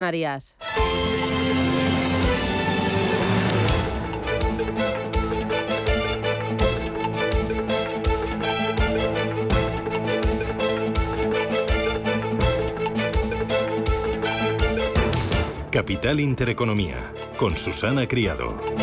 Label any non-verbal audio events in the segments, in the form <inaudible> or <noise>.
Canarias. Capital Intereconomía, con Susana Criado.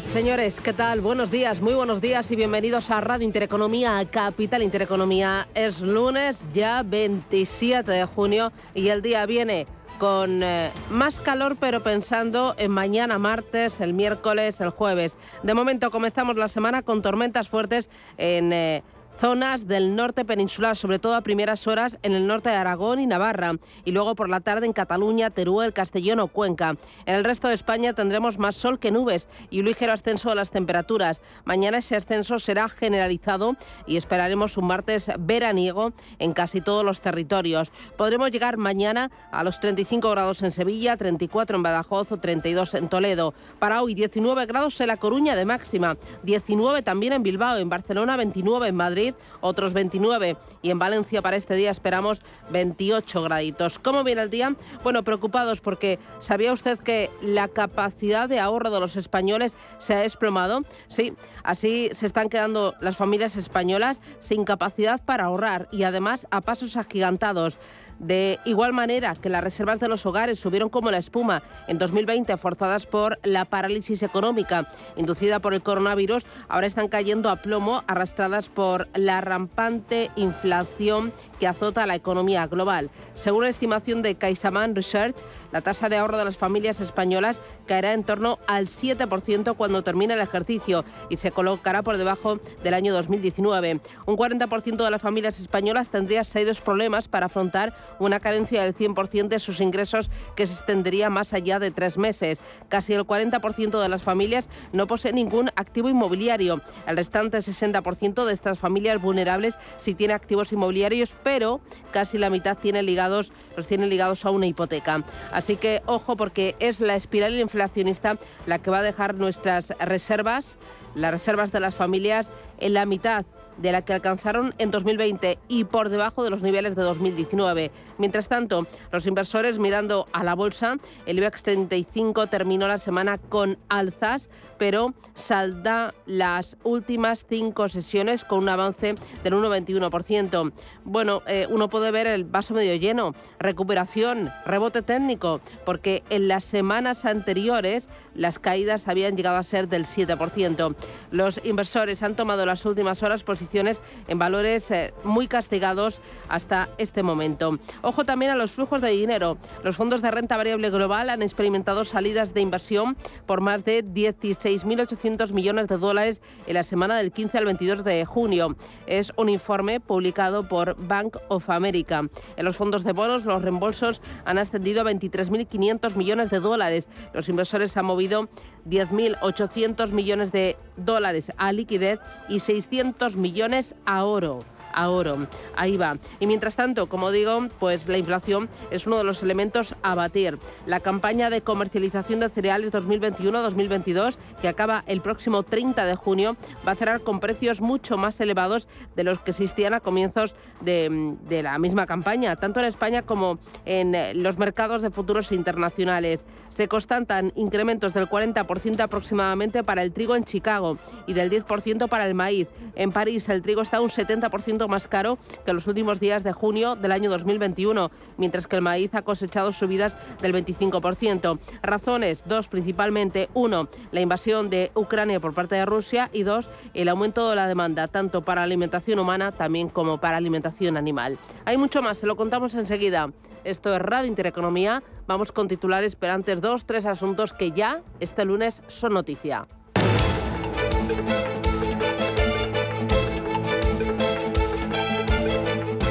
Señores, ¿qué tal? Buenos días, muy buenos días y bienvenidos a Radio Intereconomía, Capital Intereconomía. Es lunes, ya 27 de junio, y el día viene con eh, más calor, pero pensando en mañana martes, el miércoles, el jueves. De momento comenzamos la semana con tormentas fuertes en... Eh, zonas del norte peninsular, sobre todo a primeras horas en el norte de Aragón y Navarra, y luego por la tarde en Cataluña, Teruel, Castellón o Cuenca. En el resto de España tendremos más sol que nubes y un ligero ascenso de las temperaturas. Mañana ese ascenso será generalizado y esperaremos un martes veraniego en casi todos los territorios. Podremos llegar mañana a los 35 grados en Sevilla, 34 en Badajoz o 32 en Toledo. Para hoy 19 grados en La Coruña de máxima, 19 también en Bilbao, en Barcelona 29 en Madrid otros 29 y en Valencia para este día esperamos 28 graditos. ¿Cómo viene el día? Bueno, preocupados porque ¿sabía usted que la capacidad de ahorro de los españoles se ha desplomado? Sí, así se están quedando las familias españolas sin capacidad para ahorrar y además a pasos agigantados. De igual manera que las reservas de los hogares subieron como la espuma en 2020, forzadas por la parálisis económica inducida por el coronavirus, ahora están cayendo a plomo, arrastradas por la rampante inflación que azota la economía global. Según la estimación de CaixaBank Research, la tasa de ahorro de las familias españolas caerá en torno al 7% cuando termine el ejercicio y se colocará por debajo del año 2019. Un 40% de las familias españolas tendría serios problemas para afrontar una carencia del 100% de sus ingresos que se extendería más allá de tres meses. Casi el 40% de las familias no posee ningún activo inmobiliario. El restante 60% de estas familias vulnerables sí tiene activos inmobiliarios, pero casi la mitad tiene ligados, los tiene ligados a una hipoteca. Así que ojo porque es la espiral inflacionista la que va a dejar nuestras reservas, las reservas de las familias en la mitad de la que alcanzaron en 2020 y por debajo de los niveles de 2019. Mientras tanto, los inversores mirando a la bolsa, el IBEX 35 terminó la semana con alzas, pero salda las últimas cinco sesiones con un avance del 1,21%. Bueno, eh, uno puede ver el vaso medio lleno, recuperación, rebote técnico, porque en las semanas anteriores las caídas habían llegado a ser del 7%. Los inversores han tomado las últimas horas posiciones en valores eh, muy castigados hasta este momento. Ojo también a los flujos de dinero. Los fondos de renta variable global han experimentado salidas de inversión por más de 16.800 millones de dólares en la semana del 15 al 22 de junio. Es un informe publicado por Bank of America. En los fondos de bonos, los reembolsos han ascendido a 23.500 millones de dólares. Los inversores han movido 10.800 millones de dólares a liquidez y 600 millones a oro a oro. Ahí va. Y mientras tanto, como digo, pues la inflación es uno de los elementos a batir. La campaña de comercialización de cereales 2021-2022, que acaba el próximo 30 de junio, va a cerrar con precios mucho más elevados de los que existían a comienzos de, de la misma campaña, tanto en España como en eh, los mercados de futuros internacionales. Se constatan incrementos del 40% aproximadamente para el trigo en Chicago y del 10% para el maíz. En París el trigo está un 70% más caro que los últimos días de junio del año 2021, mientras que el maíz ha cosechado subidas del 25%. Razones, dos principalmente. Uno, la invasión de Ucrania por parte de Rusia y dos, el aumento de la demanda, tanto para alimentación humana también como para alimentación animal. Hay mucho más, se lo contamos enseguida. Esto es Radio Intereconomía. Vamos con titulares, pero antes dos, tres asuntos que ya este lunes son noticia.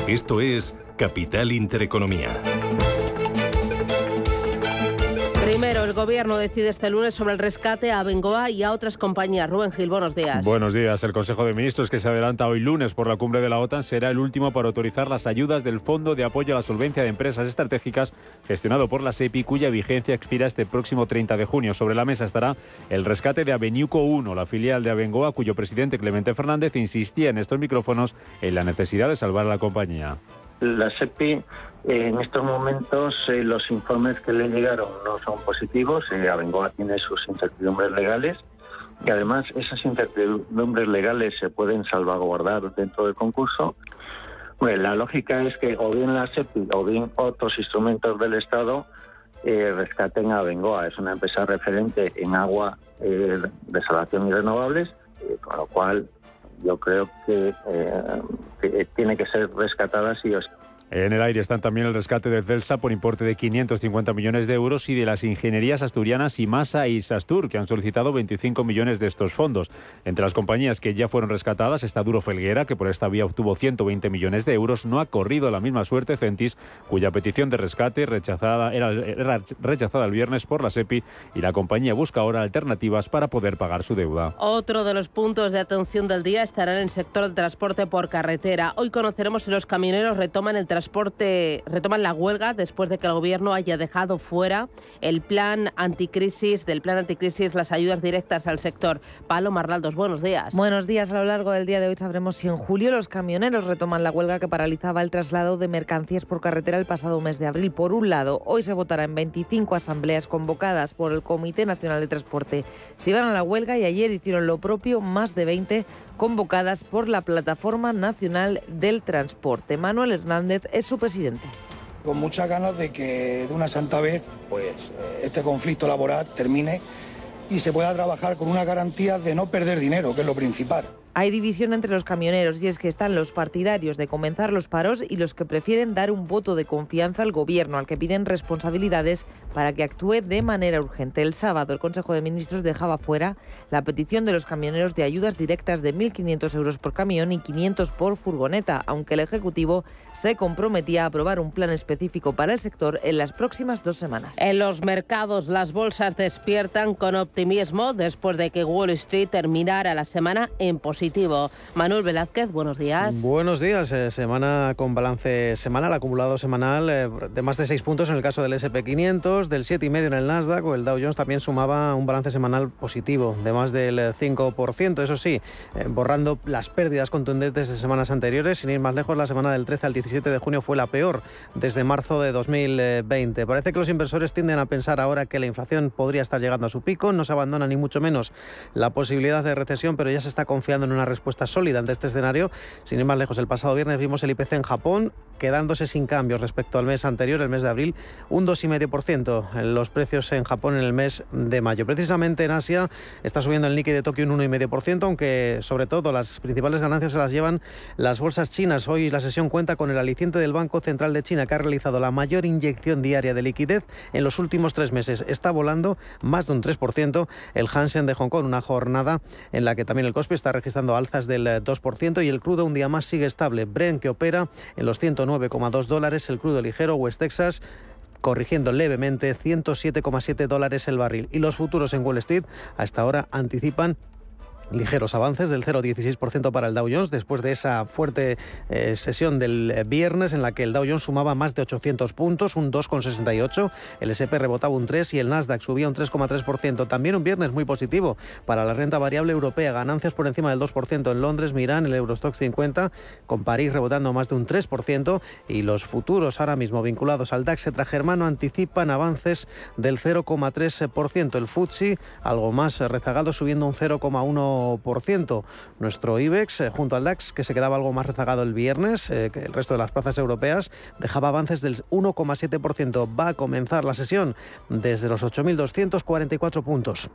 Esto es Capital Intereconomía. Gobierno decide este lunes sobre el rescate a Bengoa y a otras compañías. Rubén Gil, buenos días. Buenos días. El Consejo de Ministros que se adelanta hoy lunes por la cumbre de la OTAN será el último para autorizar las ayudas del Fondo de Apoyo a la Solvencia de Empresas Estratégicas gestionado por la SEPI cuya vigencia expira este próximo 30 de junio. Sobre la mesa estará el rescate de Aveniuco 1, la filial de Abengoa cuyo presidente Clemente Fernández insistía en estos micrófonos en la necesidad de salvar a la compañía. La SEPI en estos momentos eh, los informes que le llegaron no son positivos. Eh, Abengoa tiene sus incertidumbres legales y además esas incertidumbres legales se pueden salvaguardar dentro del concurso. Pues la lógica es que o bien la SEPI o bien otros instrumentos del Estado eh, rescaten a Abengoa. Es una empresa referente en agua, eh, desalación y renovables, con lo cual yo creo que, que tiene que ser rescatada sí o. En el aire están también el rescate de Celsa por importe de 550 millones de euros y de las ingenierías asturianas Imasa y Sastur, que han solicitado 25 millones de estos fondos. Entre las compañías que ya fueron rescatadas está Duro Felguera, que por esta vía obtuvo 120 millones de euros. No ha corrido la misma suerte Centis, cuya petición de rescate rechazada, era, era rechazada el viernes por la SEPI y la compañía busca ahora alternativas para poder pagar su deuda. Otro de los puntos de atención del día estará en el sector del transporte por carretera. Hoy conoceremos si los camioneros retoman el transporte transporte retoman la huelga después de que el gobierno haya dejado fuera el plan anticrisis, del plan anticrisis, las ayudas directas al sector. Palo Marraldos, buenos días. Buenos días. A lo largo del día de hoy sabremos si en julio los camioneros retoman la huelga que paralizaba el traslado de mercancías por carretera el pasado mes de abril. Por un lado, hoy se votará en 25 asambleas convocadas por el Comité Nacional de Transporte. Si van a la huelga y ayer hicieron lo propio más de 20 convocadas por la Plataforma Nacional del Transporte. Manuel Hernández es su presidente. Con muchas ganas de que de una santa vez pues, eh, este conflicto laboral termine y se pueda trabajar con una garantía de no perder dinero, que es lo principal. Hay división entre los camioneros y es que están los partidarios de comenzar los paros y los que prefieren dar un voto de confianza al gobierno, al que piden responsabilidades para que actúe de manera urgente. El sábado el Consejo de Ministros dejaba fuera la petición de los camioneros de ayudas directas de 1.500 euros por camión y 500 por furgoneta, aunque el Ejecutivo se comprometía a aprobar un plan específico para el sector en las próximas dos semanas. En los mercados las bolsas despiertan con optimismo después de que Wall Street terminara la semana en positivo Manuel Velázquez, buenos días. Buenos días. Eh, semana con balance semanal, acumulado semanal eh, de más de 6 puntos en el caso del SP500, del 7,5 en el Nasdaq o el Dow Jones también sumaba un balance semanal positivo de más del 5%. Eso sí, eh, borrando las pérdidas contundentes de semanas anteriores, sin ir más lejos, la semana del 13 al 17 de junio fue la peor desde marzo de 2020. Parece que los inversores tienden a pensar ahora que la inflación podría estar llegando a su pico, no se abandona ni mucho menos la posibilidad de recesión, pero ya se está confiando en una respuesta sólida ante este escenario. Sin ir más lejos, el pasado viernes vimos el IPC en Japón quedándose sin cambios respecto al mes anterior, el mes de abril, un 2,5% en los precios en Japón en el mes de mayo. Precisamente en Asia está subiendo el Nikkei de Tokio un 1,5%, aunque sobre todo las principales ganancias se las llevan las bolsas chinas. Hoy la sesión cuenta con el aliciente del Banco Central de China, que ha realizado la mayor inyección diaria de liquidez en los últimos tres meses. Está volando más de un 3% el Hansen de Hong Kong, una jornada en la que también el Kospi está registrando alzas del 2% y el crudo un día más sigue estable. Brent, que opera en los 109 9,2 dólares el crudo ligero West Texas corrigiendo levemente 107,7 dólares el barril. Y los futuros en Wall Street hasta ahora anticipan ligeros avances del 0,16% para el Dow Jones después de esa fuerte eh, sesión del viernes en la que el Dow Jones sumaba más de 800 puntos, un 2,68, el SP rebotaba un 3 y el Nasdaq subía un 3,3%. También un viernes muy positivo para la renta variable europea, ganancias por encima del 2% en Londres, Milán, el Eurostock 50, con París rebotando más de un 3% y los futuros ahora mismo vinculados al DAX germano anticipan avances del 0,3%. El FTSE algo más rezagado subiendo un 0,1% nuestro IBEX, eh, junto al DAX, que se quedaba algo más rezagado el viernes, eh, que el resto de las plazas europeas, dejaba avances del 1,7%. Va a comenzar la sesión desde los 8.244 puntos.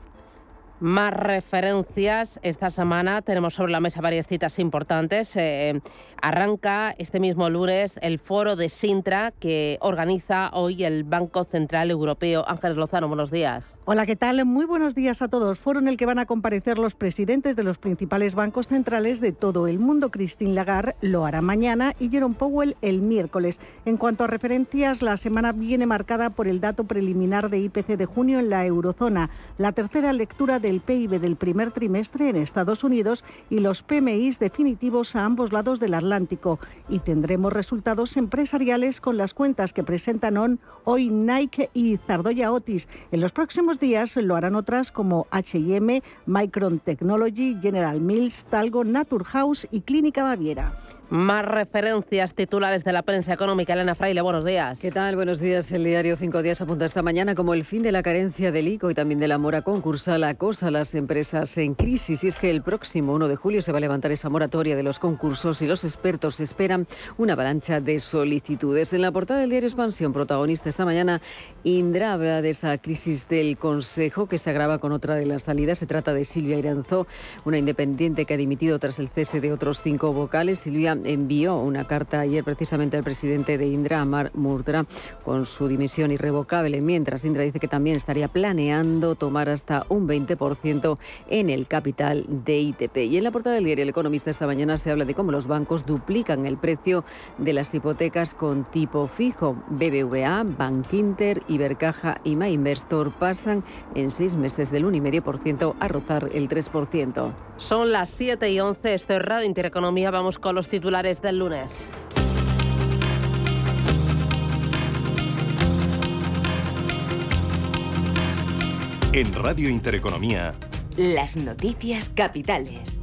Más referencias. Esta semana tenemos sobre la mesa varias citas importantes. Eh, arranca este mismo lunes el foro de Sintra que organiza hoy el Banco Central Europeo. Ángeles Lozano, buenos días. Hola, ¿qué tal? Muy buenos días a todos. Foro en el que van a comparecer los presidentes de los principales bancos centrales de todo el mundo. Christine Lagarde lo hará mañana y Jerome Powell el miércoles. En cuanto a referencias, la semana viene marcada por el dato preliminar de IPC de junio en la eurozona, la tercera lectura de el PIB del primer trimestre en Estados Unidos y los PMIs definitivos a ambos lados del Atlántico. Y tendremos resultados empresariales con las cuentas que presentan hoy Nike y Zardoya Otis. En los próximos días lo harán otras como HM, Micron Technology, General Mills, Talgo, Naturhaus y Clínica Baviera. Más referencias titulares de la prensa económica. Elena Fraile, buenos días. ¿Qué tal? Buenos días. El diario Cinco Días apunta esta mañana como el fin de la carencia del ICO y también de la mora concursal acosa a las empresas en crisis. Y es que el próximo 1 de julio se va a levantar esa moratoria de los concursos y los expertos esperan una avalancha de solicitudes. En la portada del diario Expansión, protagonista esta mañana, Indra habla de esa crisis del Consejo que se agrava con otra de las salidas. Se trata de Silvia Iranzó, una independiente que ha dimitido tras el cese de otros cinco vocales. Silvia envió una carta ayer precisamente al presidente de Indra, Amar Murdra, con su dimisión irrevocable, mientras Indra dice que también estaría planeando tomar hasta un 20% en el capital de ITP. Y en la portada del diario El Economista esta mañana se habla de cómo los bancos duplican el precio de las hipotecas con tipo fijo. BBVA, Bankinter, Ibercaja y MyInvestor pasan en seis meses del 1,5% a rozar el 3%. Son las 7 y 11, esto es Radio Intereconomía, vamos con los titulares del lunes. En Radio Intereconomía. Las noticias capitales.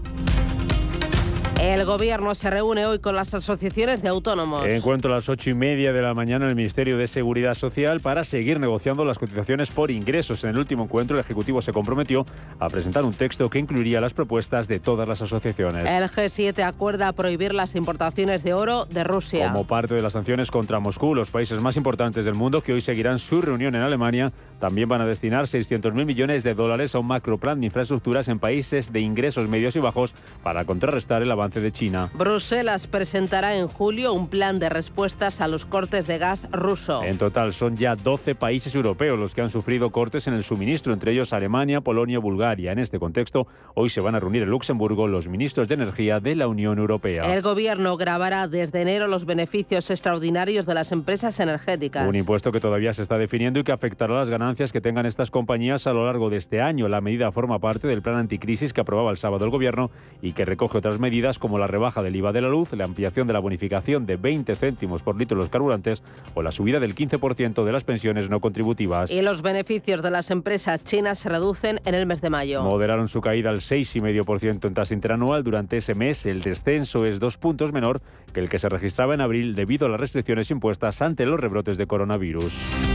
El Gobierno se reúne hoy con las asociaciones de autónomos. Encuentro a las ocho y media de la mañana en el Ministerio de Seguridad Social para seguir negociando las cotizaciones por ingresos. En el último encuentro, el Ejecutivo se comprometió a presentar un texto que incluiría las propuestas de todas las asociaciones. El G7 acuerda prohibir las importaciones de oro de Rusia. Como parte de las sanciones contra Moscú, los países más importantes del mundo que hoy seguirán su reunión en Alemania también van a destinar 600.000 millones de dólares a un macroplan de infraestructuras en países de ingresos medios y bajos para contrarrestar el avance de China. Bruselas presentará en julio un plan de respuestas a los cortes de gas ruso. En total son ya 12 países europeos los que han sufrido cortes en el suministro, entre ellos Alemania, Polonia, Bulgaria. En este contexto, hoy se van a reunir en Luxemburgo los ministros de Energía de la Unión Europea. El gobierno grabará desde enero los beneficios extraordinarios de las empresas energéticas. Un impuesto que todavía se está definiendo y que afectará las ganancias que tengan estas compañías a lo largo de este año. La medida forma parte del plan anticrisis que aprobaba el sábado el gobierno y que recoge otras medidas como la rebaja del IVA de la luz, la ampliación de la bonificación de 20 céntimos por litro de los carburantes o la subida del 15% de las pensiones no contributivas. Y los beneficios de las empresas chinas se reducen en el mes de mayo. Moderaron su caída al 6,5% en tasa interanual durante ese mes. El descenso es dos puntos menor que el que se registraba en abril debido a las restricciones impuestas ante los rebrotes de coronavirus.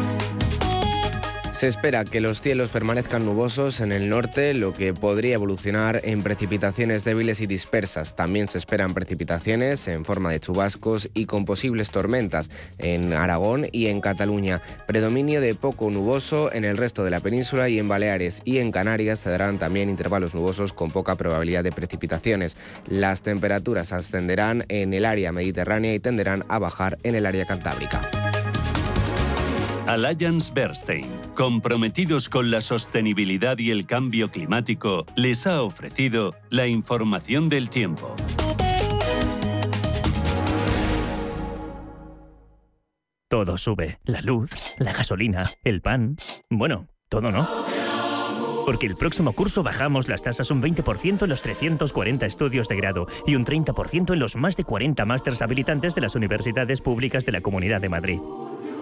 Se espera que los cielos permanezcan nubosos en el norte, lo que podría evolucionar en precipitaciones débiles y dispersas. También se esperan precipitaciones en forma de chubascos y con posibles tormentas en Aragón y en Cataluña. Predominio de poco nuboso en el resto de la península y en Baleares y en Canarias se darán también intervalos nubosos con poca probabilidad de precipitaciones. Las temperaturas ascenderán en el área mediterránea y tenderán a bajar en el área cantábrica. Alliance Bernstein, comprometidos con la sostenibilidad y el cambio climático, les ha ofrecido la información del tiempo. Todo sube, la luz, la gasolina, el pan, bueno, todo no. Porque el próximo curso bajamos las tasas un 20% en los 340 estudios de grado y un 30% en los más de 40 másters habilitantes de las universidades públicas de la Comunidad de Madrid.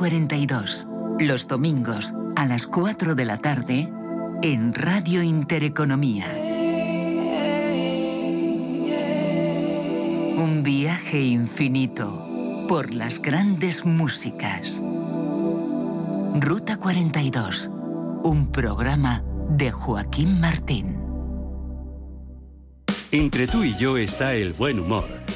42. Los domingos a las 4 de la tarde en Radio Intereconomía. Un viaje infinito por las grandes músicas. Ruta 42. Un programa de Joaquín Martín. Entre tú y yo está el buen humor,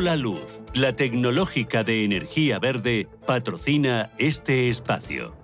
Hola Luz, la tecnológica de energía verde, patrocina este espacio.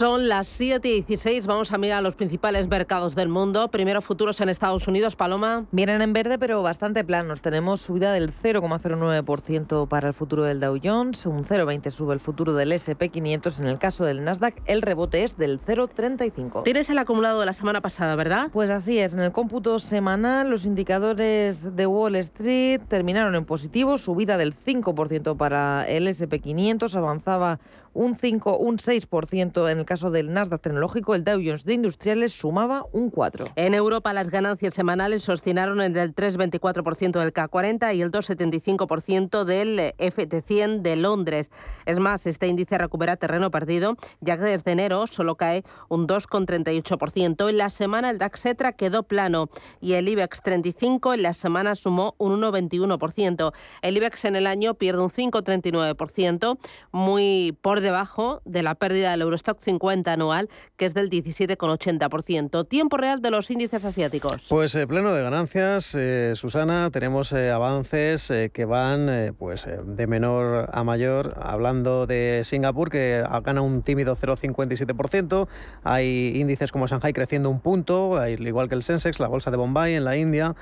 Son las 7 y 16. Vamos a mirar los principales mercados del mundo. Primero, futuros en Estados Unidos. Paloma. Vienen en verde, pero bastante planos. Tenemos subida del 0,09% para el futuro del Dow Jones. Un 0,20 sube el futuro del SP500. En el caso del Nasdaq, el rebote es del 0,35. Tienes el acumulado de la semana pasada, ¿verdad? Pues así es. En el cómputo semanal, los indicadores de Wall Street terminaron en positivo. Subida del 5% para el SP500. Avanzaba un 5, un 6% en el caso del Nasdaq tecnológico, el Dow Jones de Industriales sumaba un 4. En Europa las ganancias semanales oscilaron entre el 3,24% del K40 y el 2,75% del FT100 de Londres. Es más, este índice recupera terreno perdido, ya que desde enero solo cae un 2,38%. En la semana el DAX Etra quedó plano y el IBEX 35 en la semana sumó un 1,21%. El IBEX en el año pierde un 5,39%, muy por debajo de la pérdida del Eurostock 50 anual, que es del 17,80%. Tiempo real de los índices asiáticos. Pues eh, pleno de ganancias, eh, Susana, tenemos eh, avances eh, que van eh, pues eh, de menor a mayor. Hablando de Singapur, que gana un tímido 0,57%. Hay índices como Shanghai creciendo un punto, al igual que el Sensex, la bolsa de Bombay en la India.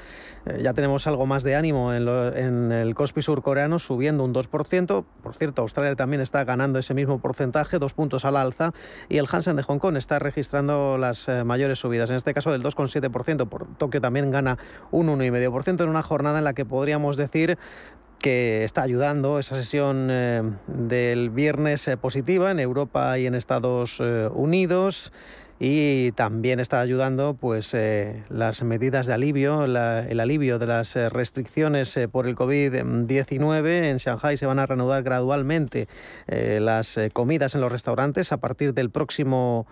Ya tenemos algo más de ánimo en, lo- en el Kospi surcoreano, subiendo un 2%. Por cierto, Australia también está ganando ese mismo porcentaje, dos puntos al alza. Y el Hansen de Hong Kong está registrando las eh, mayores subidas, en este caso del 2,7%. Por Tokio también gana un 1,5% en una jornada en la que podríamos decir que está ayudando esa sesión eh, del viernes eh, positiva en Europa y en Estados Unidos y también está ayudando pues eh, las medidas de alivio, el alivio de las eh, restricciones eh, por el COVID-19. En Shanghai se van a reanudar gradualmente las comidas en los restaurantes a partir del próximo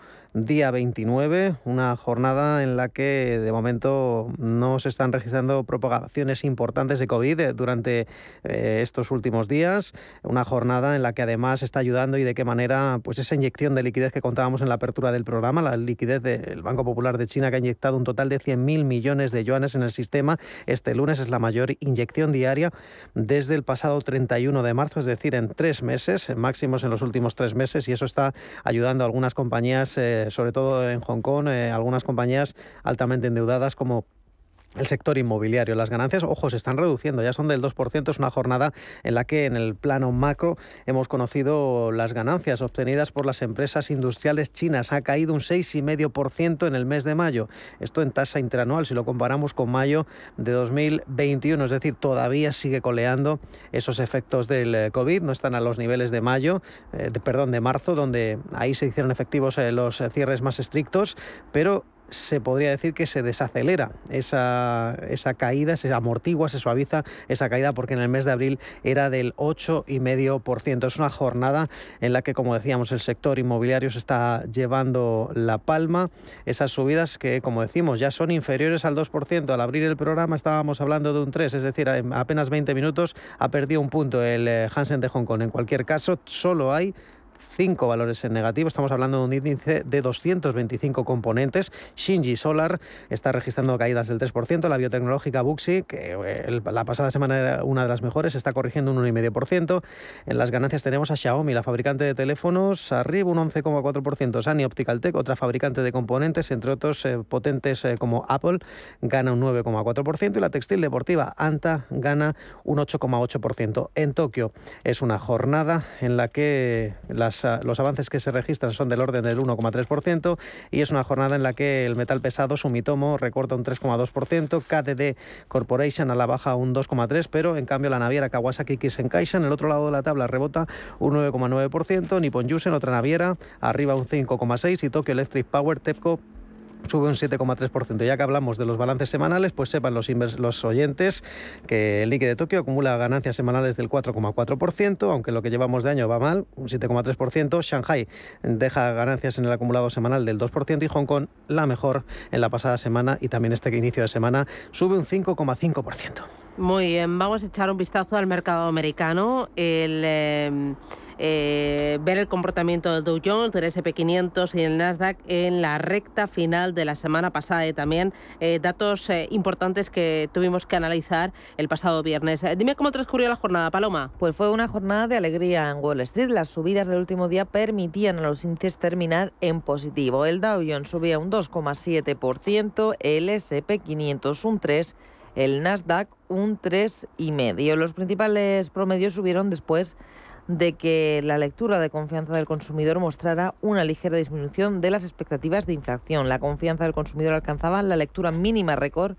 día 29, una jornada en la que de momento no se están registrando propagaciones importantes de COVID eh, durante eh, estos últimos días, una jornada en la que además está ayudando y de qué manera pues esa inyección de liquidez que contábamos en la apertura del programa, la liquidez del Banco Popular de China que ha inyectado un total de 100.000 millones de yuanes en el sistema, este lunes es la mayor inyección diaria desde el pasado 31 de marzo, es decir, en tres meses, máximos en los últimos tres meses y eso está ayudando a algunas compañías, eh, sobre todo en Hong Kong, eh, algunas compañías altamente endeudadas como el sector inmobiliario. Las ganancias, ojo, se están reduciendo, ya son del 2%. Es una jornada en la que en el plano macro hemos conocido las ganancias obtenidas por las empresas industriales chinas. Ha caído un 6,5% en el mes de mayo. Esto en tasa interanual, si lo comparamos con mayo de 2021. Es decir, todavía sigue coleando esos efectos del eh, COVID. No están a los niveles de mayo, eh, perdón, de marzo, donde ahí se hicieron efectivos eh, los cierres más estrictos, pero se podría decir que se desacelera esa, esa caída, se amortigua, se suaviza esa caída porque en el mes de abril era del 8,5%. Es una jornada en la que, como decíamos, el sector inmobiliario se está llevando la palma. Esas subidas que, como decimos, ya son inferiores al 2%. Al abrir el programa estábamos hablando de un 3, es decir, en apenas 20 minutos ha perdido un punto el eh, Hansen de Hong Kong. En cualquier caso, solo hay cinco valores en negativo. Estamos hablando de un índice de 225 componentes. Shinji Solar está registrando caídas del 3%. La biotecnológica Buxi, que eh, la pasada semana era una de las mejores, está corrigiendo un 1,5%. En las ganancias tenemos a Xiaomi, la fabricante de teléfonos, arriba un 11,4%. Sany Optical Tech, otra fabricante de componentes, entre otros eh, potentes eh, como Apple, gana un 9,4%. Y la textil deportiva Anta gana un 8,8%. En Tokio es una jornada en la que las los avances que se registran son del orden del 1,3% y es una jornada en la que el metal pesado Sumitomo recorta un 3,2%, KDD Corporation a la baja un 2,3%, pero en cambio la naviera Kawasaki Kisen en el otro lado de la tabla rebota un 9,9%, Nippon Yusen, otra naviera, arriba un 5,6% y Tokyo Electric Power TEPCO sube un 7,3%. Ya que hablamos de los balances semanales, pues sepan los, oyentes que el Nikkei de Tokio acumula ganancias semanales del 4,4%, aunque lo que llevamos de año va mal, un 7,3%. Shanghai deja ganancias en el acumulado semanal del 2% y Hong Kong la mejor en la pasada semana y también este inicio de semana sube un 5,5%. Muy bien, vamos a echar un vistazo al mercado americano. El... Eh, eh, ver el comportamiento del Dow Jones, del SP500 y el Nasdaq en la recta final de la semana pasada y también eh, datos eh, importantes que tuvimos que analizar el pasado viernes. dime cómo transcurrió la jornada, Paloma. Pues fue una jornada de alegría en Wall Street. Las subidas del último día permitían a los índices terminar en positivo. El Dow Jones subía un 2,7%, el SP500 un 3%, el Nasdaq un 3,5%. Los principales promedios subieron después de que la lectura de confianza del consumidor mostrara una ligera disminución de las expectativas de inflación. La confianza del consumidor alcanzaba la lectura mínima récord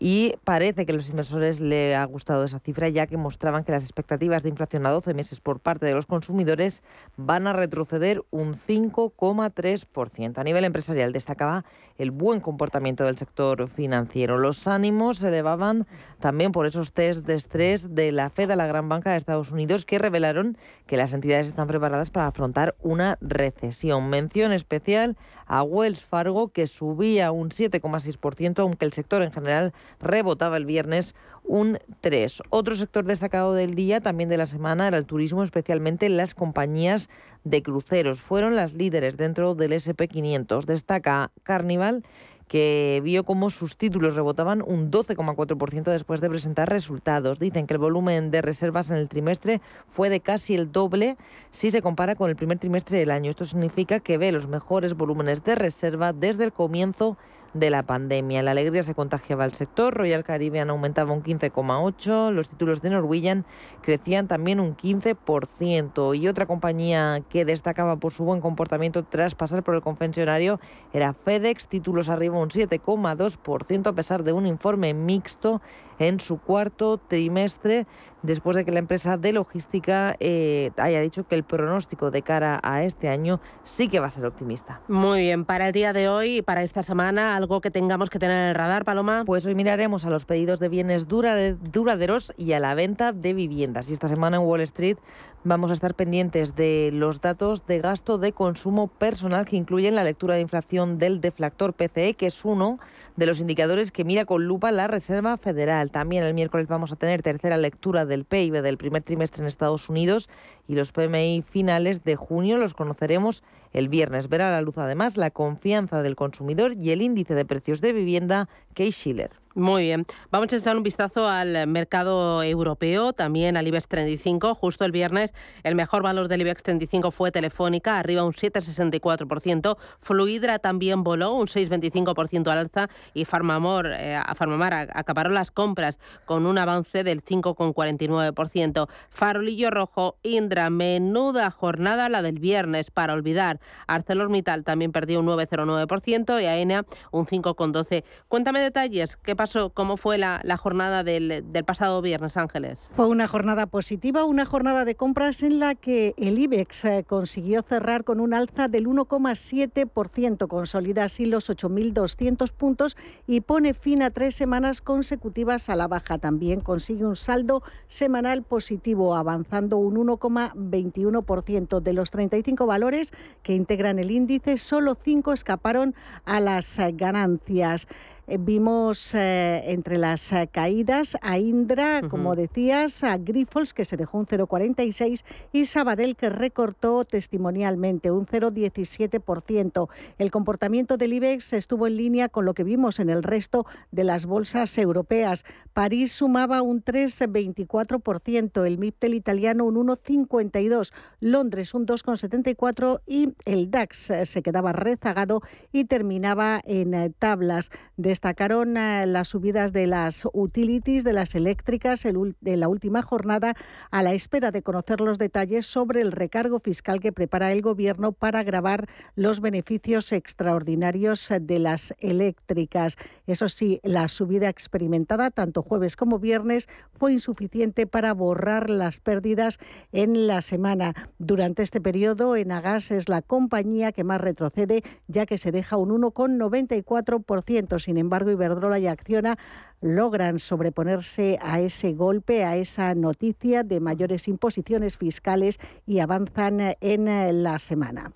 y parece que los inversores le ha gustado esa cifra ya que mostraban que las expectativas de inflación a 12 meses por parte de los consumidores van a retroceder un 5,3%. A nivel empresarial destacaba el buen comportamiento del sector financiero. Los ánimos se elevaban también por esos test de estrés de la Fed a la gran banca de Estados Unidos que revelaron que las entidades están preparadas para afrontar una recesión. Mención especial a Wells Fargo, que subía un 7,6%, aunque el sector en general rebotaba el viernes un 3. Otro sector destacado del día, también de la semana, era el turismo, especialmente las compañías de cruceros. Fueron las líderes dentro del SP500. Destaca Carnival que vio cómo sus títulos rebotaban un 12,4% después de presentar resultados. Dicen que el volumen de reservas en el trimestre fue de casi el doble si se compara con el primer trimestre del año. Esto significa que ve los mejores volúmenes de reserva desde el comienzo de la pandemia. La alegría se contagiaba al sector. Royal Caribbean aumentaba un 15,8%. Los títulos de Norwegian crecían también un 15%. Y otra compañía que destacaba por su buen comportamiento tras pasar por el confesionario era FedEx. Títulos arriba un 7,2% a pesar de un informe mixto en su cuarto trimestre, después de que la empresa de logística eh, haya dicho que el pronóstico de cara a este año sí que va a ser optimista. Muy bien, para el día de hoy, para esta semana, algo que tengamos que tener en el radar, Paloma. Pues hoy miraremos a los pedidos de bienes duraderos y a la venta de viviendas. Y esta semana en Wall Street Vamos a estar pendientes de los datos de gasto de consumo personal que incluyen la lectura de inflación del deflactor PCE, que es uno de los indicadores que mira con lupa la Reserva Federal. También el miércoles vamos a tener tercera lectura del PIB del primer trimestre en Estados Unidos y los PMI finales de junio los conoceremos el viernes. Verá a la luz además la confianza del consumidor y el índice de precios de vivienda Case Schiller. Muy bien. Vamos a echar un vistazo al mercado europeo, también al IBEX 35. Justo el viernes, el mejor valor del IBEX 35 fue Telefónica, arriba un 7,64%. Fluidra también voló un 6,25% al alza y Farmamor, eh, Farmamar acaparó las compras con un avance del 5,49%. Farolillo rojo, Indra, menuda jornada la del viernes para olvidar. ArcelorMittal también perdió un 9,09% y AENA un 5,12%. Cuéntame detalles, ¿qué pasa? ¿Cómo fue la, jornada del, pasado viernes, Ángeles? Fue una jornada positiva, una jornada de compras en la que el IBEX eh, consiguió cerrar con un alza del 1,7%, consolida así los 8.200 puntos y pone fin a tres semanas consecutivas a la baja. También consigue un saldo semanal positivo, avanzando un 1,21%. De los 35 valores que integran el índice, solo 5 escaparon a las eh, ganancias. Eh, vimos eh, entre las eh, caídas a Indra, como decías, a Grifols, que se dejó un 0,46, y Sabadell, que recortó testimonialmente un 0,17%. El comportamiento del IBEX estuvo en línea con lo que vimos en el resto de las bolsas europeas. París sumaba un 3,24%, el MIPTEL italiano un 1,52%, Londres un 2,74% y el DAX se quedaba rezagado y terminaba en tablas de destacaron eh, las subidas de las utilities, de las eléctricas de la última jornada, a la espera de conocer los detalles sobre el recargo fiscal que prepara el Gobierno para grabar los beneficios extraordinarios de las eléctricas. Eso sí, la subida experimentada tanto jueves como viernes fue insuficiente para borrar las pérdidas en la semana. Durante este periodo, Enagas es la compañía que más retrocede, ya que se deja un 1,94%. Sin embargo, embargo, Iberdrola y Acciona logran sobreponerse a ese golpe, a esa noticia de mayores imposiciones fiscales y avanzan en la semana.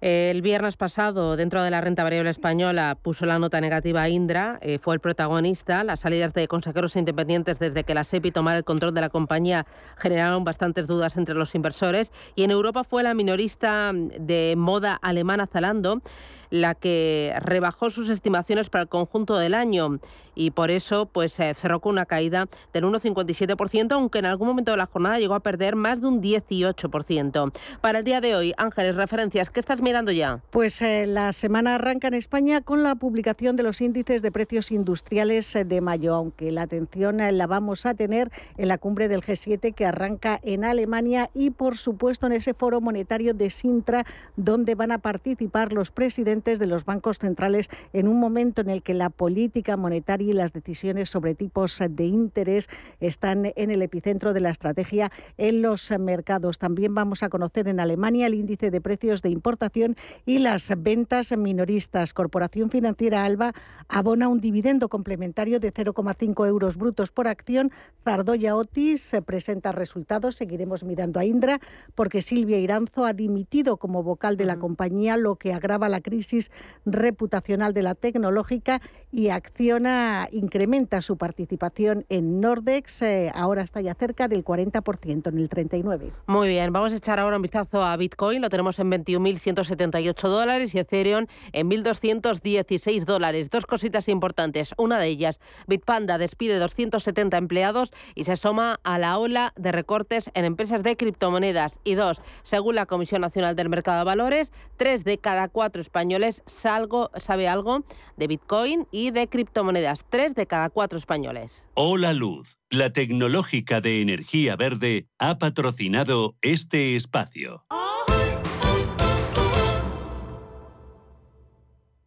El viernes pasado, dentro de la renta variable española, puso la nota negativa Indra, eh, fue el protagonista. Las salidas de consejeros independientes desde que la SEPI tomara el control de la compañía generaron bastantes dudas entre los inversores. Y en Europa fue la minorista de moda alemana Zalando la que rebajó sus estimaciones para el conjunto del año y por eso pues cerró con una caída del 1,57%, aunque en algún momento de la jornada llegó a perder más de un 18%. Para el día de hoy, Ángeles, referencias, ¿qué estás mirando ya? Pues eh, la semana arranca en España con la publicación de los índices de precios industriales eh, de mayo, aunque la atención eh, la vamos a tener en la cumbre del G7 que arranca en Alemania y por supuesto en ese foro monetario de Sintra donde van a participar los presidentes de los bancos centrales en un momento en el que la política monetaria y las decisiones sobre tipos de interés están en el epicentro de la estrategia en los mercados. También vamos a conocer en Alemania el índice de precios de importación y las ventas minoristas. Corporación Financiera Alba abona un dividendo complementario de 0,5 euros brutos por acción. Zardoya Otis presenta resultados. Seguiremos mirando a Indra porque Silvia Iranzo ha dimitido como vocal de la compañía, lo que agrava la crisis reputacional de la tecnológica y Acciona incrementa su participación en Nordex. Eh, ahora está ya cerca del 40%, en el 39%. Muy bien, vamos a echar ahora un vistazo a Bitcoin. Lo tenemos en 21.178 dólares y Ethereum en 1.216 dólares. Dos cositas importantes. Una de ellas, Bitpanda despide 270 empleados y se suma a la ola de recortes en empresas de criptomonedas. Y dos, según la Comisión Nacional del Mercado de Valores, tres de cada cuatro españoles salgo, sabe algo de Bitcoin y de criptomonedas. Tres de cada cuatro españoles. Hola Luz, la tecnológica de energía verde, ha patrocinado este espacio.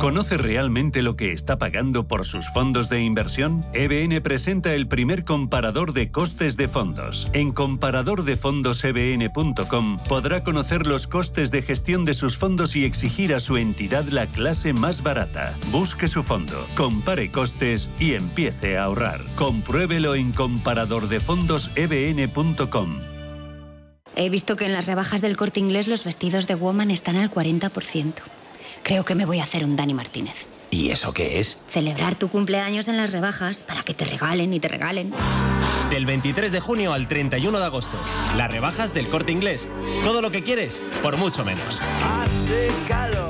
¿Conoce realmente lo que está pagando por sus fondos de inversión? EBN presenta el primer comparador de costes de fondos. En comparadordefondosebn.com podrá conocer los costes de gestión de sus fondos y exigir a su entidad la clase más barata. Busque su fondo, compare costes y empiece a ahorrar. Compruébelo en comparadordefondosebn.com. He visto que en las rebajas del corte inglés los vestidos de Woman están al 40%. Creo que me voy a hacer un Dani Martínez. ¿Y eso qué es? Celebrar tu cumpleaños en las rebajas para que te regalen y te regalen. Del 23 de junio al 31 de agosto. Las rebajas del corte inglés. Todo lo que quieres, por mucho menos. Hace calor.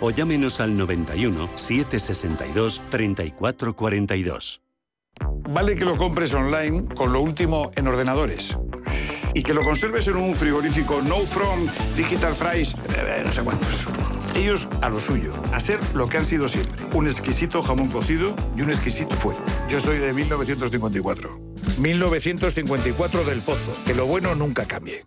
o llámenos al 91 762 3442. Vale que lo compres online con lo último en ordenadores. Y que lo conserves en un frigorífico No From, Digital Fries, eh, no sé cuántos. Ellos a lo suyo, a ser lo que han sido siempre. Un exquisito jamón cocido y un exquisito fue. Yo soy de 1954. 1954 del Pozo. Que lo bueno nunca cambie.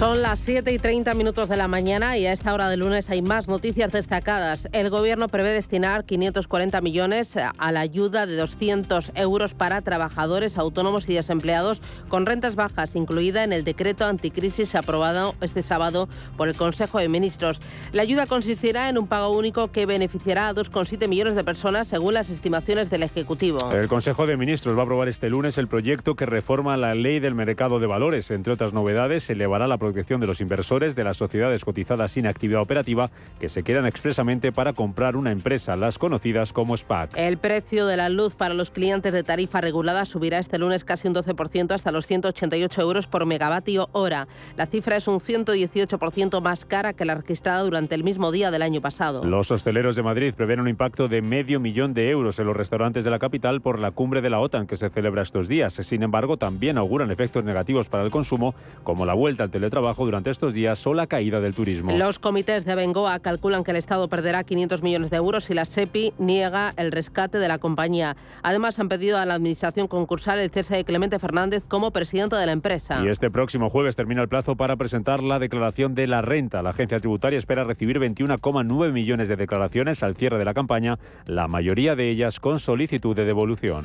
Son las 7 y 30 minutos de la mañana y a esta hora de lunes hay más noticias destacadas. El Gobierno prevé destinar 540 millones a la ayuda de 200 euros para trabajadores autónomos y desempleados con rentas bajas, incluida en el decreto anticrisis aprobado este sábado por el Consejo de Ministros. La ayuda consistirá en un pago único que beneficiará a 2,7 millones de personas según las estimaciones del Ejecutivo. El Consejo de Ministros va a aprobar este lunes el proyecto que reforma la ley del mercado de valores. Entre otras novedades, elevará la protección de los inversores de las sociedades cotizadas sin actividad operativa que se quedan expresamente para comprar una empresa, las conocidas como SPAC. El precio de la luz para los clientes de tarifa regulada subirá este lunes casi un 12% hasta los 188 euros por megavatio hora. La cifra es un 118% más cara que la registrada durante el mismo día del año pasado. Los hosteleros de Madrid prevén un impacto de medio millón de euros en los restaurantes de la capital por la cumbre de la OTAN que se celebra estos días. Sin embargo, también auguran efectos negativos para el consumo, como la vuelta al teletrabajo durante estos días o la caída del turismo. Los comités de Bengoa calculan que el Estado perderá 500 millones de euros si la SEPI niega el rescate de la compañía. Además, han pedido a la Administración concursal el cese de Clemente Fernández como presidente de la empresa. Y este próximo jueves termina el plazo para presentar la declaración de la renta. La agencia tributaria espera recibir 21,9 millones de declaraciones al cierre de la campaña, la mayoría de ellas con solicitud de devolución.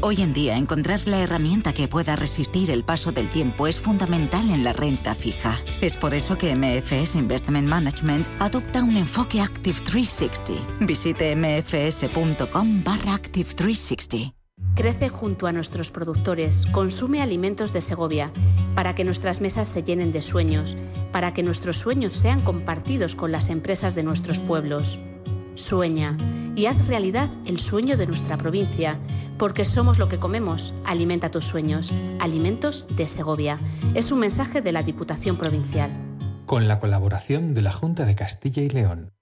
Hoy en día, encontrar la herramienta que pueda resistir el paso del tiempo es fundamental en la renta fija. Es por eso que MFS Investment Management adopta un enfoque Active 360. Visite mfs.com barra Active 360. Crece junto a nuestros productores, consume alimentos de Segovia, para que nuestras mesas se llenen de sueños, para que nuestros sueños sean compartidos con las empresas de nuestros pueblos. Sueña y haz realidad el sueño de nuestra provincia, porque somos lo que comemos. Alimenta tus sueños. Alimentos de Segovia. Es un mensaje de la Diputación Provincial. Con la colaboración de la Junta de Castilla y León.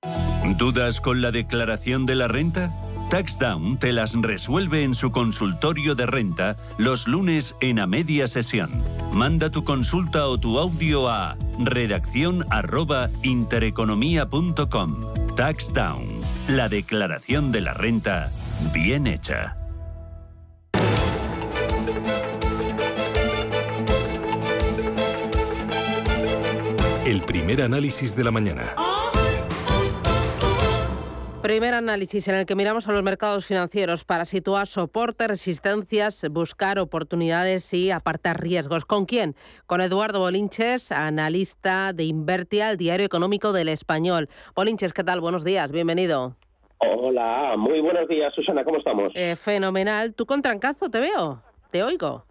¿Dudas con la declaración de la renta? TaxDown te las resuelve en su consultorio de renta los lunes en a media sesión. Manda tu consulta o tu audio a redacción arroba intereconomía.com. TaxDown, la declaración de la renta bien hecha. El primer análisis de la mañana. Primer análisis en el que miramos a los mercados financieros para situar soportes, resistencias, buscar oportunidades y apartar riesgos. ¿Con quién? Con Eduardo Bolinches, analista de Invertia, el diario económico del español. Bolinches, ¿qué tal? Buenos días, bienvenido. Hola, muy buenos días, Susana, ¿cómo estamos? Eh, fenomenal. ¿Tú con trancazo te veo? ¿Te oigo?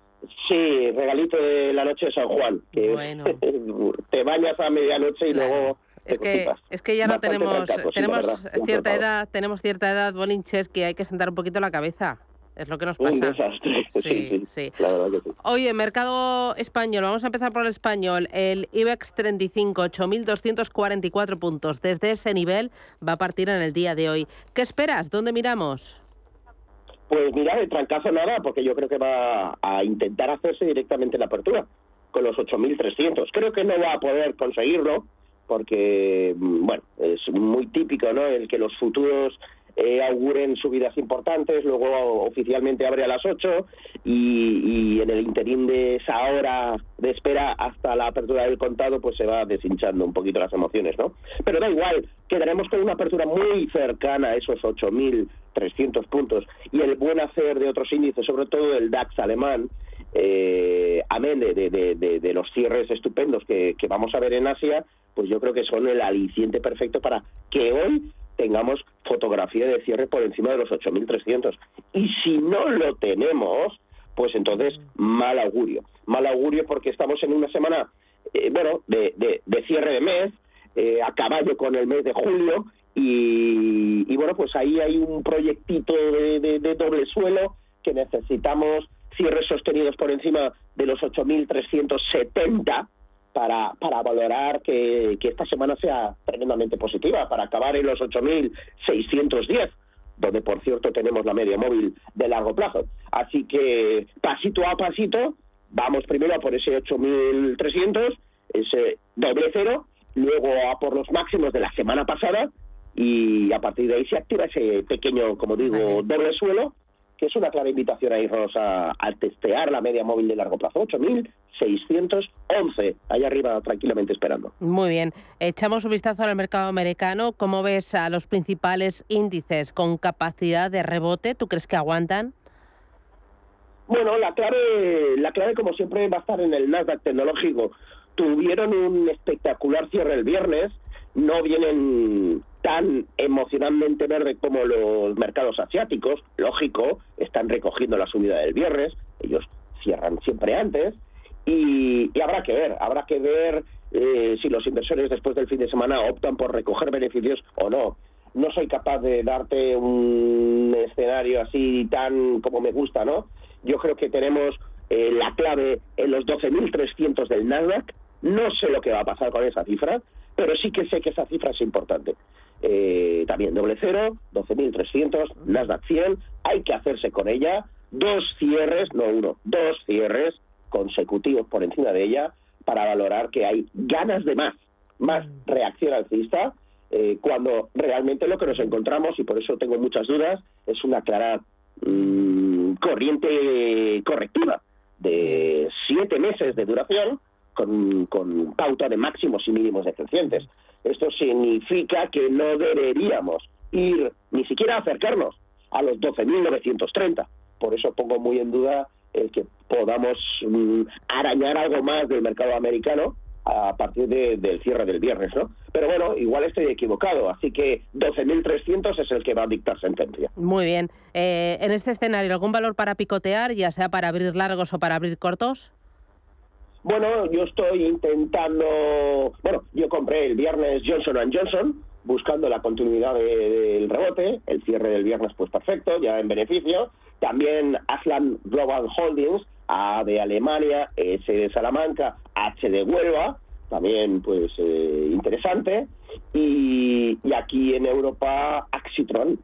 Sí, regalito de la noche de San Juan, que Bueno. <laughs> te bañas a medianoche y luego Es que, es que ya no tenemos, tenemos cierta edad, tenemos cierta edad, Bolinches, que hay que sentar un poquito la cabeza. Es lo que nos pasa. Un desastre, <laughs> sí, sí, sí. la verdad que sí. Oye, mercado español, vamos a empezar por el español. El IBEX 35, 8.244 puntos. Desde ese nivel va a partir en el día de hoy. ¿Qué esperas? ¿Dónde miramos? Pues mira, de trancazo nada, porque yo creo que va a intentar hacerse directamente la apertura con los 8.300. Creo que no va a poder conseguirlo porque, mm, bueno, es muy típico, ¿no? El que los futuros eh, auguren subidas importantes, luego oficialmente abre a las 8 y, y en el interín de esa hora de espera hasta la apertura del contado, pues se va deshinchando un poquito las emociones, ¿no? Pero da igual, quedaremos con una apertura muy cercana a esos 8.300 puntos y el buen hacer de otros índices, sobre todo el DAX alemán, eh, amén de, de- los cierres estupendos que, vamos a ver en Asia, pues yo creo que son el aliciente perfecto para que hoy tengamos fotografía de cierre por encima de los 8.300. Y si no lo tenemos, pues entonces mal augurio. Mal augurio porque estamos en una semana, eh, bueno, de, cierre de mes, eh, a caballo con el mes de julio, y, bueno, pues ahí hay un proyectito de doble suelo que necesitamos cierres sostenidos por encima de los 8.370 para, para valorar que, que esta semana sea tremendamente positiva, para acabar en los 8.610 donde por cierto tenemos la media móvil de largo plazo. Así que pasito a pasito, vamos primero a por ese 8.300, ese doble cero, luego a por los máximos de la semana pasada y a partir de ahí se activa ese pequeño, como digo, doble suelo, que es una clara invitación a irnos a, testear la media móvil de largo plazo, 8.611, ahí arriba tranquilamente esperando. Muy bien. Echamos un vistazo al mercado americano. ¿Cómo ves a los principales índices con capacidad de rebote? ¿Tú crees que aguantan? Bueno, la clave, la clave como siempre va a estar en el Nasdaq tecnológico. Tuvieron un espectacular cierre el viernes, no vienen tan emocionalmente verde como los mercados asiáticos, lógico, están recogiendo la subida del viernes, ellos cierran siempre antes y, habrá que ver, habrá que ver eh, si los inversores después del fin de semana optan por recoger beneficios o no. No soy capaz de darte un escenario así tan como me gusta, ¿no? Yo creo que tenemos eh, la clave en los 12.300 del Nasdaq. No sé lo que va a pasar con esa cifra, pero sí que sé que esa cifra es importante. Eh, también doble cero, 12.300, Nasdaq 100, hay que hacerse con ella. Dos cierres, no uno, dos cierres consecutivos por encima de ella para valorar que hay ganas de más, más reacción alcista, eh, cuando realmente lo que nos encontramos, y por eso tengo muchas dudas, es una clara mm, corriente correctiva de siete meses de duración con, con pauta de máximos y mínimos decrecientes. Esto significa que no deberíamos ir ni siquiera acercarnos a los 12.930. Por eso pongo muy en duda el que podamos mm, arañar algo más del mercado americano a partir de- del cierre del viernes, ¿no? Pero bueno, igual estoy equivocado, así que 12.300 es el que va a dictar sentencia. Muy bien. Eh, en este escenario, ¿algún valor para picotear, ya sea para abrir largos o para abrir cortos? Bueno, yo estoy intentando, bueno, yo compré el viernes Johnson Johnson buscando la continuidad de- del rebote, el cierre del viernes pues perfecto, ya en beneficio. También Aslan Global Holdings, A de Alemania, S de Salamanca, H de Huelva, también pues eh, interesante. Y, y aquí en Europa Axitron,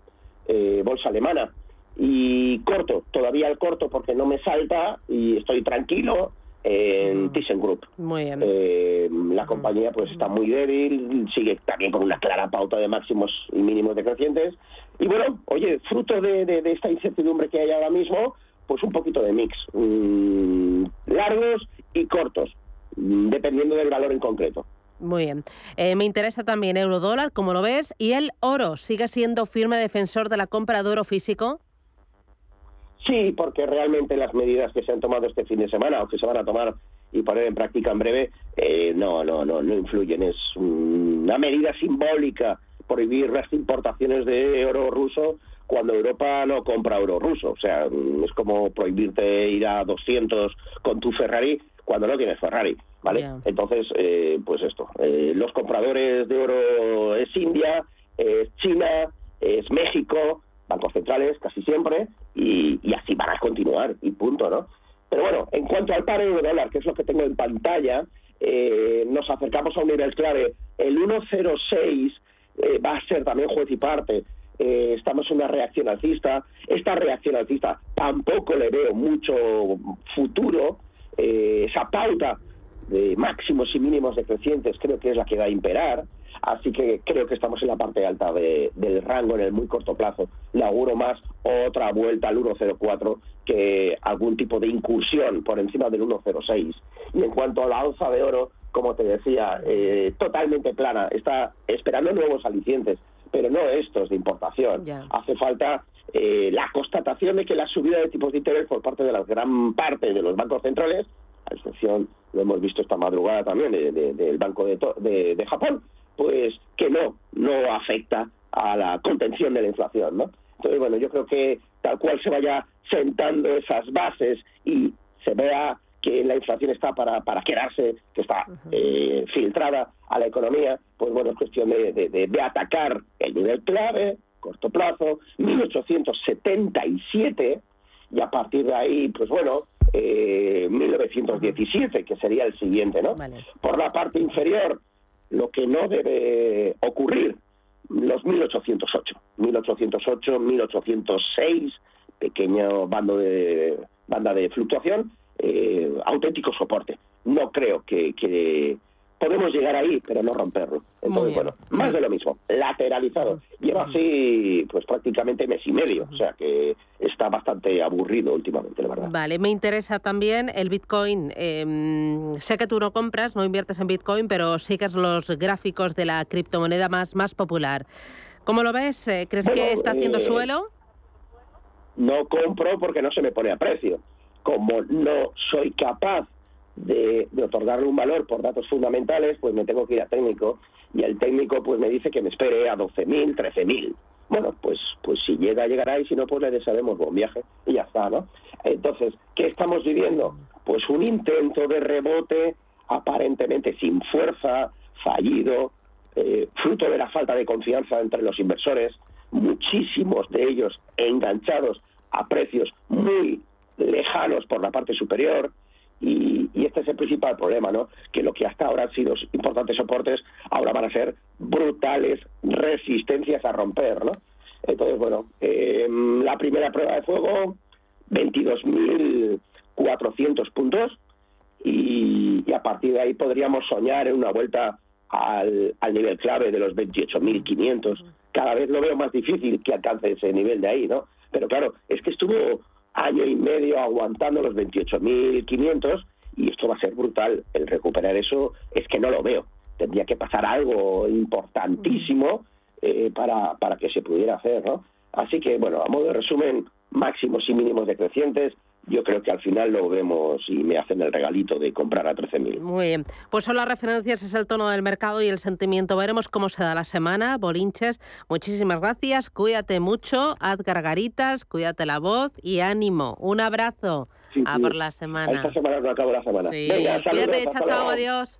eh, bolsa alemana. Y corto, todavía el corto porque no me salta y estoy tranquilo en ThyssenKrupp. Muy bien. Eh, la compañía pues está muy débil, sigue también con una clara pauta de máximos y mínimos decrecientes. Y bueno, oye, fruto de, de- de esta incertidumbre que hay ahora mismo, pues un poquito de mix. Mm, largos y cortos, mm, dependiendo del valor en concreto. Muy bien. Eh, me interesa también eurodólar, como lo ves, y el oro. ¿Sigue siendo firme defensor de la compra de oro físico? Sí, porque realmente las medidas que se han tomado este fin de semana o que se van a tomar y poner en práctica en breve, eh, no, no, no, no influyen. Es una medida simbólica prohibir las importaciones de oro ruso cuando Europa no compra oro ruso. O sea, mm, es como prohibirte ir a 200 con tu Ferrari cuando no tienes Ferrari, ¿vale? Entonces, eh, pues esto, eh, los compradores de oro es India, es China, es México, bancos centrales casi siempre, y, así van a continuar, y punto, ¿no? Pero bueno, en cuanto al par euro dólar, que es lo que tengo en pantalla, eh, nos acercamos a un nivel clave. El 1.06 eh, va a ser también juez y parte. Eh, estamos en una reacción alcista. Esta reacción alcista tampoco le veo mucho futuro. Eh, esa pauta de máximos y mínimos decrecientes creo que es la que va a imperar. Así que creo que estamos en la parte alta de- del rango en el muy corto plazo. Le auguro más otra vuelta al 1.04 que algún tipo de incursión por encima del 1.06. Y en cuanto a la onza de oro, como te decía, eh, totalmente plana. Está esperando nuevos alicientes, pero no estos de importación. Hace falta eh, la constatación de que la subida de tipos de interés por parte de la gran parte de los bancos centrales, a excepción, lo hemos visto esta madrugada también, de- de- del Banco de, To- de- de Japón, pues que no, no afecta a la contención de la inflación, ¿no? Entonces, bueno, yo creo que tal cual se vaya sentando esas bases y se vea que la inflación está para, para quedarse, que está eh, filtrada a la economía, pues bueno, es cuestión de, de- de- de atacar el nivel clave, corto plazo, 1877, y a partir de ahí, pues bueno, eh, 1917, que sería el siguiente, ¿no? Por la parte inferior, lo que no debe ocurrir, los 1808, 1808, 1806, pequeño bando de banda de fluctuación, eh, auténtico soporte. No creo que, que podemos llegar ahí, pero no romperlo. Entonces, bueno, más de lo mismo, lateralizado. Lleva así, pues prácticamente mes y medio, o sea que está bastante aburrido últimamente, la verdad. Vale, me interesa también el Bitcoin. Eh, sé que tú no compras, no inviertes en Bitcoin, pero sigues los gráficos de la criptomoneda más, más popular. ¿Cómo lo ves? Eh, ¿Crees Bueno, que está haciendo eh, suelo? no compro porque no se me pone a precio. Como no soy capaz de, otorgarle un valor por datos fundamentales, pues me tengo que ir a técnico y el técnico pues me dice que me espere a 12.000, 13.000. Bueno, pues pues si llega, llegará y si no, pues le desearemos buen viaje y ya está, ¿no? Entonces, ¿qué estamos viviendo? Pues un intento de rebote aparentemente sin fuerza, fallido, eh, fruto de la falta de confianza entre los inversores, muchísimos de ellos enganchados a precios muy lejanos por la parte superior. Y, y este es el principal problema, ¿no? Que lo que hasta ahora han sido importantes soportes, ahora van a ser brutales resistencias a romper, ¿no? Entonces, bueno, eh, la primera prueba de fuego, 22.400 puntos, y, y a partir de ahí podríamos soñar en una vuelta al, al nivel clave de los 28.500. Cada vez lo veo más difícil que alcance ese nivel de ahí, ¿no? Pero claro, es que estuvo año y medio aguantando los 28.500 y esto va a ser brutal. El recuperar eso es que no lo veo. Tendría que pasar algo importantísimo eh, para, para que se pudiera hacer, ¿no? Así que, bueno, a modo de resumen, máximos y mínimos decrecientes, yo creo que al final lo vemos y me hacen el regalito de comprar a 13.000. Muy bien. Pues son las referencias, es el tono del mercado y el sentimiento. Veremos cómo se da la semana. Bolinches, muchísimas gracias. Cuídate mucho, haz gargaritas, cuídate la voz y ánimo. Un abrazo. Sí, a sí. por la A semana. esta semana no acabo la semana. Sí. Venga, saludos, Cuídate, chao, chao, adiós.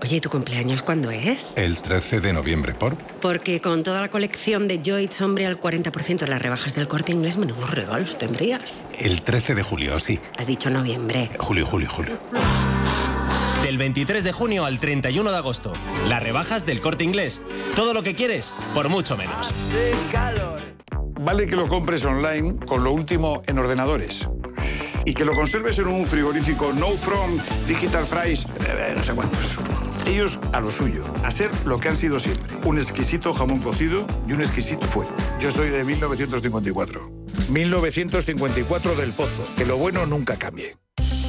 Oye, ¿y tu cumpleaños cuándo es? El 13 de noviembre, ¿por? Porque con toda la colección de Joyce Hombre al 40% de las rebajas del corte inglés, menudos regalos tendrías. El 13 de julio, sí. Has dicho noviembre. Julio, julio, julio. Del 23 de junio al 31 de agosto. Las rebajas del corte inglés. Todo lo que quieres, por mucho menos. Vale que lo compres online con lo último en ordenadores. Y que lo conserves en un frigorífico No From Digital Fries, eh, no sé cuántos. Ellos a lo suyo, a ser lo que han sido siempre. Un exquisito jamón cocido y un exquisito fuego. Yo soy de 1954. 1954 del Pozo. Que lo bueno nunca cambie.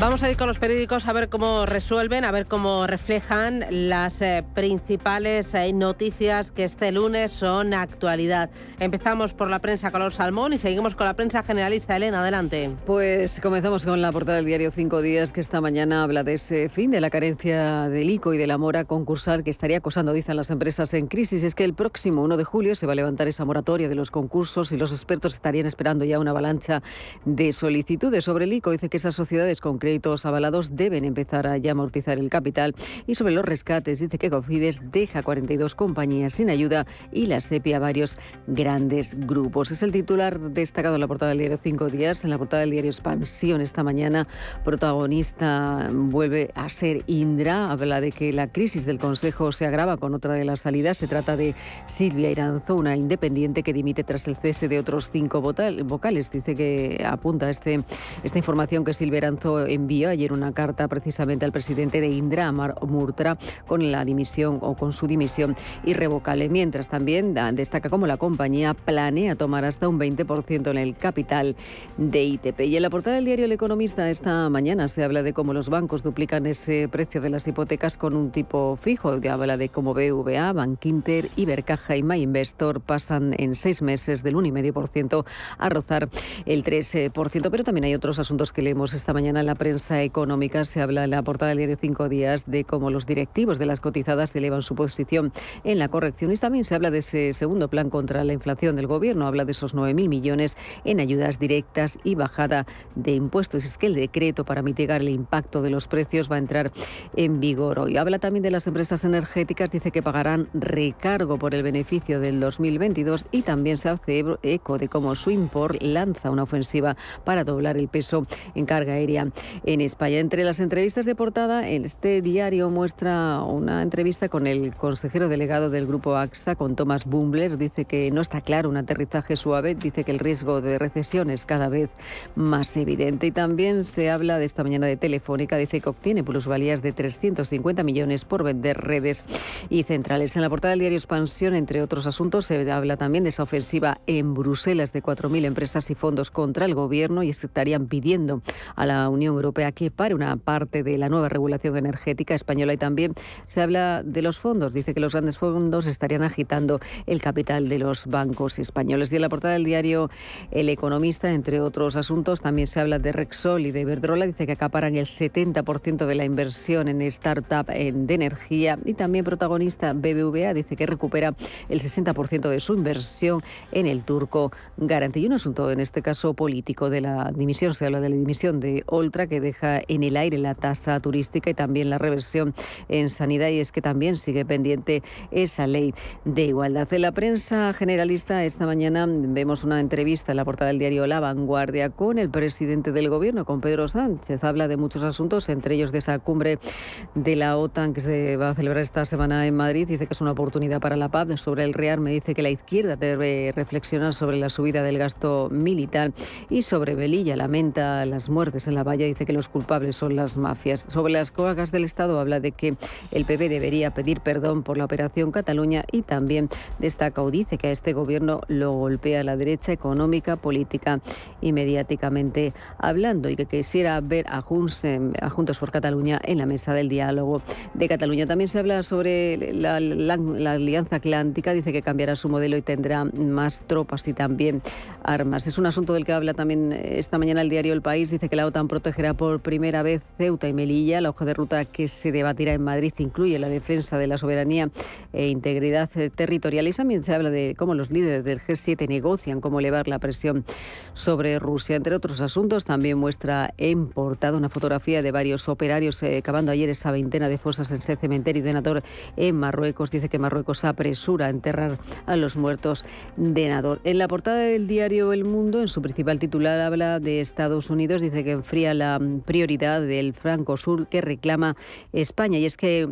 Vamos a ir con los periódicos a ver cómo resuelven, a ver cómo reflejan las eh, principales eh, noticias que este lunes son actualidad. Empezamos por la prensa color salmón y seguimos con la prensa generalista. Elena, adelante. Pues comenzamos con la portada del diario Cinco Días que esta mañana habla de ese fin de la carencia del ICO y de la mora concursal que estaría acosando, dicen las empresas en crisis. Es que el próximo 1 de julio se va a levantar esa moratoria de los concursos y los expertos estarían esperando ya una avalancha de solicitudes sobre el ICO. Dice que esas sociedades con créditos avalados deben empezar a ya amortizar el capital. Y sobre los rescates, dice que Cofides deja 42 compañías sin ayuda y la SEPI a varios grandes grupos. Es el titular destacado en la portada del diario Cinco Días. En la portada del diario Expansión esta mañana, protagonista vuelve a ser Indra. Habla de que la crisis del Consejo se agrava con otra de las salidas. Se trata de Silvia Iranzo, una independiente que dimite tras el cese de otros cinco vocales. Dice que apunta este, esta información que Silvia Iranzo envió ayer una carta precisamente al presidente de Indra, Amar Murtra, con la dimisión o con su dimisión irrevocable. Mientras también destaca cómo la compañía planea tomar hasta un 20% en el capital de ITP. Y en la portada del diario El Economista esta mañana se habla de cómo los bancos duplican ese precio de las hipotecas con un tipo fijo. Habla de cómo BVA, Bankinter, Ibercaja y MyInvestor pasan en seis meses del 1,5% a rozar el 3%. Pero también hay otros asuntos que leemos esta mañana en la prensa económica. Se habla en la portada del diario Cinco Días de cómo los directivos de las cotizadas elevan su posición en la corrección. Y también se habla de ese segundo plan contra la inflación del gobierno. Habla de esos 9.000 millones en ayudas directas y bajada de impuestos. Es que el decreto para mitigar el impacto de los precios va a entrar en vigor hoy. Habla también de las empresas energéticas. Dice que pagarán recargo por el beneficio del 2022 y también se hace eco de cómo Swimport lanza una ofensiva para doblar el peso en carga aérea en España. Entre las entrevistas de portada, este diario muestra una entrevista con el consejero delegado del grupo AXA, con Thomas Bumbler. Dice que no está claro un aterrizaje suave. Dice que el riesgo de recesión es cada vez más evidente. Y también se habla de esta mañana de Telefónica. Dice que obtiene plusvalías de 350 millones por vender redes y centrales. En la portada del diario Expansión, entre otros asuntos, se habla también de esa ofensiva en Bruselas de 4.000 empresas y fondos contra el gobierno y estarían pidiendo a la Unión Europea que pare una parte de la nueva regulación energética española y también se habla de los fondos. Dice que los grandes fondos estarían agitando el capital de los bancos españoles. Y en la portada del diario El Economista, entre otros asuntos, también se habla de Rexol y de Iberdrola. Dice que acaparan el 70% de la inversión en startup de energía y también protagonista BBVA dice que recupera el 60% de su inversión en el turco Garante. Y un asunto, en este caso político, de la dimisión, se habla de la dimisión de Oltra, que deja en el aire la tasa turística y también la reversión en sanidad. Y es que también sigue pendiente esa ley de igualdad. En la prensa generalista esta mañana vemos una entrevista en la portada del diario La Vanguardia con el presidente del gobierno, con Pedro Sánchez. Habla de muchos asuntos, entre ellos de esa cumbre de la OTAN que se va a celebrar esta semana en Madrid. Dice que es una oportunidad para la paz. Sobre el Real me dice que la izquierda debe reflexionar sobre la subida del gasto militar y sobre Melilla lamenta las muertes en la valla. Dice que los culpables son las mafias. Sobre las coagas del Estado habla de que el PP debería pedir perdón por la operación Cataluña y también destaca o dice que a este gobierno lo golpea la derecha económica, política y mediáticamente hablando y que quisiera ver a, a Juntos por Cataluña en la mesa del diálogo de Cataluña. También se habla sobre la, la Alianza Atlántica, dice que cambiará su modelo y tendrá más tropas y también armas. Es un asunto del que habla también esta mañana el diario El País, dice que la OTAN protegerá por primera vez Ceuta y Melilla. La hoja de ruta que se debatirá en Madrid incluye la defensa de la soberanía e integridad territorial. Y también se habla de cómo los líderes del G7 negocian cómo elevar la presión sobre Rusia. Entre otros asuntos, también muestra en portada una fotografía de varios operarios eh, cavando ayer esa veintena de fosas en ese cementerio de Nador en Marruecos. Dice que Marruecos apresura a enterrar a los muertos de Nador. En la portada del diario El Mundo, en su principal titular, habla de Estados Unidos. Dice que enfría la prioridad del Franco Sur que reclama España. Y es que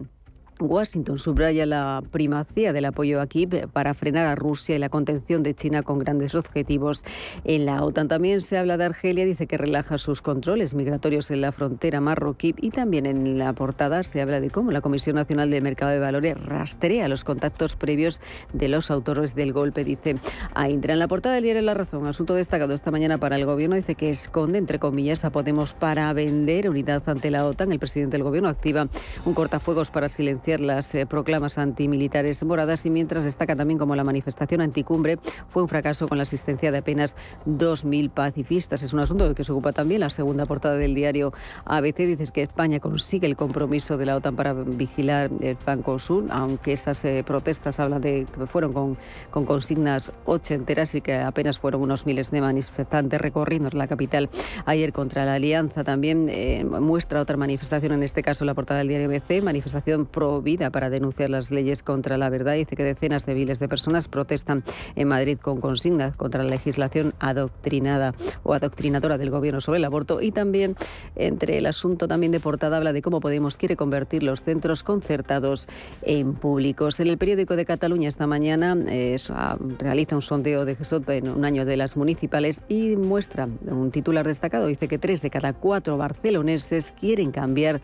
Washington subraya la primacía del apoyo aquí para frenar a Rusia y la contención de China con grandes objetivos en la OTAN. También se habla de Argelia, dice que relaja sus controles migratorios en la frontera marroquí y también en la portada se habla de cómo la Comisión Nacional del Mercado de Valores rastrea los contactos previos de los autores del golpe, dice Indra. En la portada del diario La Razón, asunto destacado esta mañana para el gobierno, dice que esconde, entre comillas, a Podemos para vender unidad ante la OTAN. El presidente del gobierno activa un cortafuegos para silenciar las eh, proclamas antimilitares moradas y mientras destaca también como la manifestación anticumbre fue un fracaso con la asistencia de apenas 2.000 pacifistas. Es un asunto que se ocupa también la segunda portada del diario ABC. Dices que España consigue el compromiso de la OTAN para vigilar el flanco sur, aunque esas eh, protestas hablan de que fueron con, con consignas ochenteras y que apenas fueron unos miles de manifestantes recorriendo la capital ayer contra la alianza. También eh, muestra otra manifestación, en este caso la portada del diario ABC, manifestación pro vida para denunciar las leyes contra la verdad. Dice que decenas de miles de personas protestan en Madrid con consignas contra la legislación adoctrinada o adoctrinadora del gobierno sobre el aborto y también entre el asunto también de portada habla de cómo Podemos quiere convertir los centros concertados en públicos. En el periódico de Cataluña esta mañana eh, realiza un sondeo de GESOT en un año de las municipales y muestra un titular destacado. Dice que tres de cada cuatro barceloneses quieren cambiar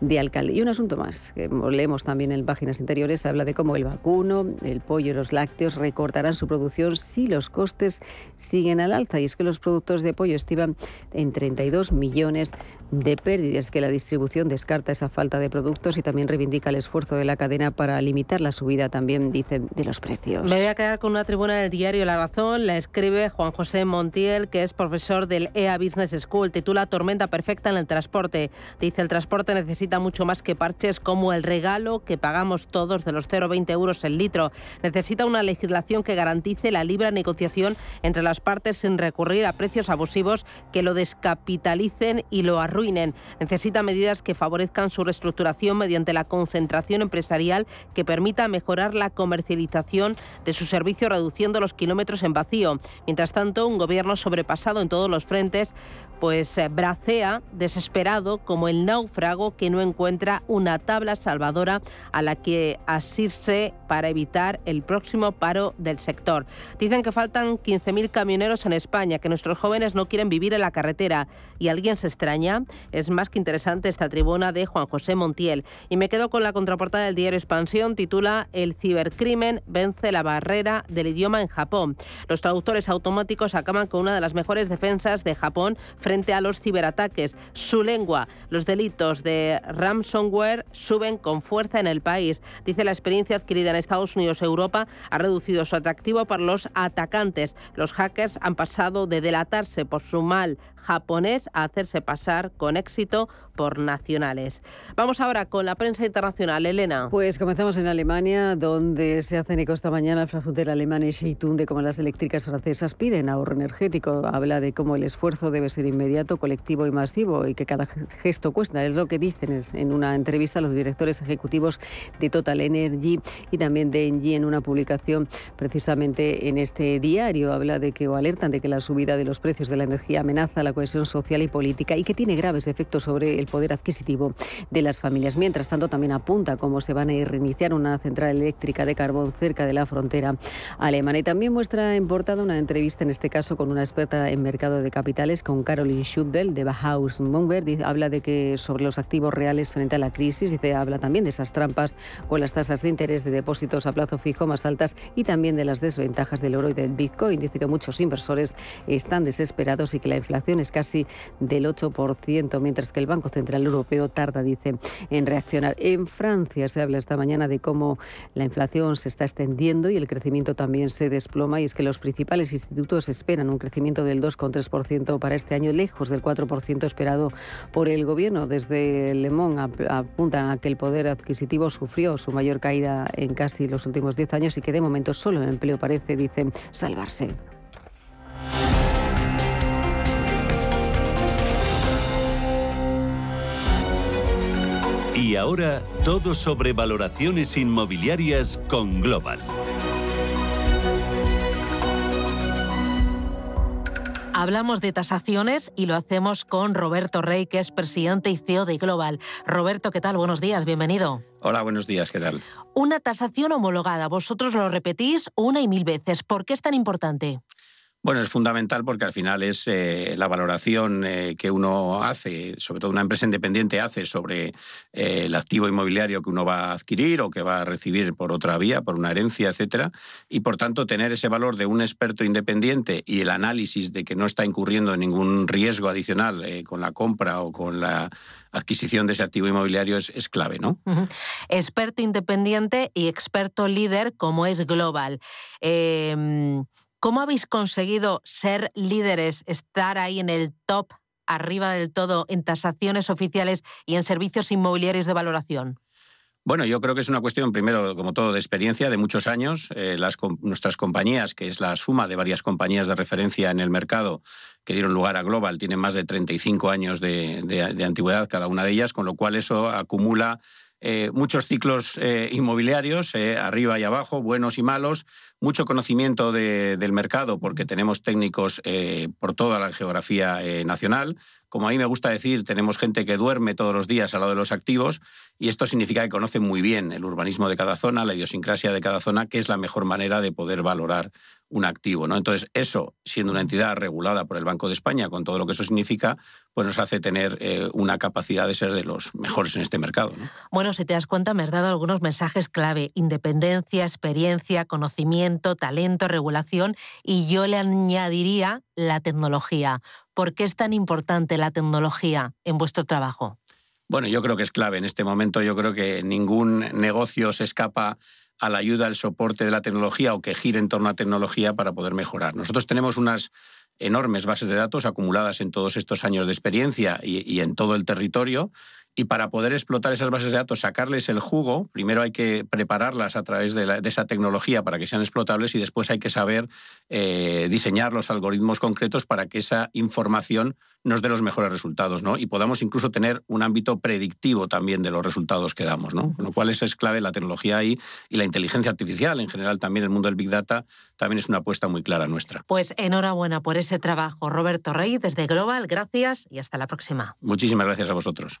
de alcalde. Y un asunto más que leemos también en páginas interiores, habla de cómo el vacuno, el pollo y los lácteos recortarán su producción si los costes siguen al alza. Y es que los productos de pollo estiman en 32 millones de pérdidas, que la distribución descarta esa falta de productos y también reivindica el esfuerzo de la cadena para limitar la subida, también dicen, de los precios. Me voy a quedar con una tribuna del diario La Razón, la escribe Juan José Montiel, que es profesor del EA Business School, titula Tormenta perfecta en el transporte. Dice, el transporte necesita mucho más que parches como el regalo que pagamos todos de los 0,20 euros el litro. Necesita una legislación que garantice la libre negociación entre las partes sin recurrir a precios abusivos que lo descapitalicen y lo arruinen Necesita medidas que favorezcan su reestructuración mediante la concentración empresarial que permita mejorar la comercialización de su servicio reduciendo los kilómetros en vacío. Mientras tanto, un gobierno sobrepasado en todos los frentes pues eh, bracea desesperado como el náufrago que no encuentra una tabla salvadora a la que asirse para evitar el próximo paro del sector. Dicen que faltan 15.000 camioneros en España, que nuestros jóvenes no quieren vivir en la carretera y alguien se extraña. Es más que interesante esta tribuna de Juan José Montiel. Y me quedo con la contraportada del diario Expansión, titula El cibercrimen vence la barrera del idioma en Japón. Los traductores automáticos acaban con una de las mejores defensas de Japón frente a los ciberataques. Su lengua, los delitos de ransomware suben con fuerza en el país. Dice la experiencia adquirida en Estados Unidos y Europa ha reducido su atractivo para los atacantes. Los hackers han pasado de delatarse por su mal japonés a hacerse pasar con éxito por nacionales. Vamos ahora con la prensa internacional. Elena. Pues comenzamos en Alemania, donde se hacen eco esta mañana el Frankfurter alemán y Zeitung de cómo las eléctricas francesas piden ahorro energético. Habla de cómo el esfuerzo debe ser inmediato, colectivo y masivo y que cada gesto cuesta. Es lo que dicen en una entrevista los directores ejecutivos de Total Energy y también de Engie en una publicación precisamente en este diario. Habla de que o alertan de que la subida de los precios de la energía amenaza la cohesión social y política y que tiene graves efectos sobre el poder adquisitivo de las familias. Mientras tanto, también apunta cómo se van a reiniciar una central eléctrica de carbón cerca de la frontera alemana. Y también muestra en portada una entrevista, en este caso con una experta en mercado de capitales, con Caroline Schubdel de Bauhaus Mumberg. Habla de que sobre los activos reales frente a la crisis, dice, habla también de esas trampas con las tasas de interés de depósitos a plazo fijo más altas y también de las desventajas del oro y del Bitcoin. Dice que muchos inversores están desesperados y que la inflación es casi del 8%, mientras que el Banco Central Europeo tarda, dice, en reaccionar. En Francia se habla esta mañana de cómo la inflación se está extendiendo y el crecimiento también se desploma y es que los principales institutos esperan un crecimiento del 2,3% para este año, lejos del 4% esperado por el gobierno. Desde Le Monde apuntan a que el poder adquisitivo sufrió su mayor caída en casi los últimos 10 años y que de momento solo el empleo parece, dicen, salvarse. Y ahora todo sobre valoraciones inmobiliarias con Global. Hablamos de tasaciones y lo hacemos con Roberto Rey, que es presidente y CEO de Global. Roberto, ¿qué tal? Buenos días, bienvenido. Hola, buenos días, ¿qué tal? Una tasación homologada, vosotros lo repetís una y mil veces. ¿Por qué es tan importante? Bueno, es fundamental porque al final es eh, la valoración eh, que uno hace, sobre todo una empresa independiente hace sobre eh, el activo inmobiliario que uno va a adquirir o que va a recibir por otra vía, por una herencia, etcétera, y por tanto tener ese valor de un experto independiente y el análisis de que no está incurriendo en ningún riesgo adicional con la compra o con la adquisición de ese activo inmobiliario es, es clave, ¿no? Experto independiente y experto líder como es Global. ¿Cómo habéis conseguido ser líderes, estar ahí en el top, arriba del todo, en tasaciones oficiales y en servicios inmobiliarios de valoración? Bueno, yo creo que es una cuestión, primero, como todo, de experiencia de muchos años. Eh, nuestras compañías, que es la suma de varias compañías de referencia en el mercado que dieron lugar a Global, tienen más de 35 años de antigüedad cada una de ellas, con lo cual eso acumula eh, muchos ciclos eh, inmobiliarios, eh, arriba y abajo, buenos y malos, mucho conocimiento del mercado porque tenemos técnicos por toda la geografía nacional. Como a mí me gusta decir, tenemos gente que duerme todos los días al lado de los activos y esto significa que conocen muy bien el urbanismo de cada zona, la idiosincrasia de cada zona, que es la mejor manera de poder valorar un activo. ¿no? Entonces, eso, siendo una entidad regulada por el Banco de España, con todo lo que eso significa, pues nos hace tener eh, una capacidad de ser de los mejores en este mercado. Bueno, si te das cuenta, me has dado algunos mensajes clave. Independencia, experiencia, conocimiento, talento, regulación y yo le añadiría la tecnología. ¿Por qué es tan importante la tecnología en vuestro trabajo? Bueno, yo creo que es clave. En este momento yo creo que ningún negocio se escapa a la ayuda, al soporte de la tecnología o que gire en torno a tecnología para poder mejorar. Nosotros tenemos unas enormes bases de datos acumuladas en todos estos años de experiencia y, en todo el territorio y para poder explotar esas bases de datos, sacarles el jugo, primero hay que prepararlas a través de, esa tecnología para que sean explotables y después hay que saber eh, diseñar los algoritmos concretos para que esa información nos dé los mejores resultados, ¿no? Y podamos incluso tener un ámbito predictivo también de los resultados que damos, ¿no? Con lo cual esa es clave la tecnología ahí y la inteligencia artificial en general también el mundo del Big Data también es una apuesta muy clara nuestra. Pues enhorabuena por ese trabajo. Roberto Rey desde Global, gracias y hasta la próxima. Muchísimas gracias a vosotros.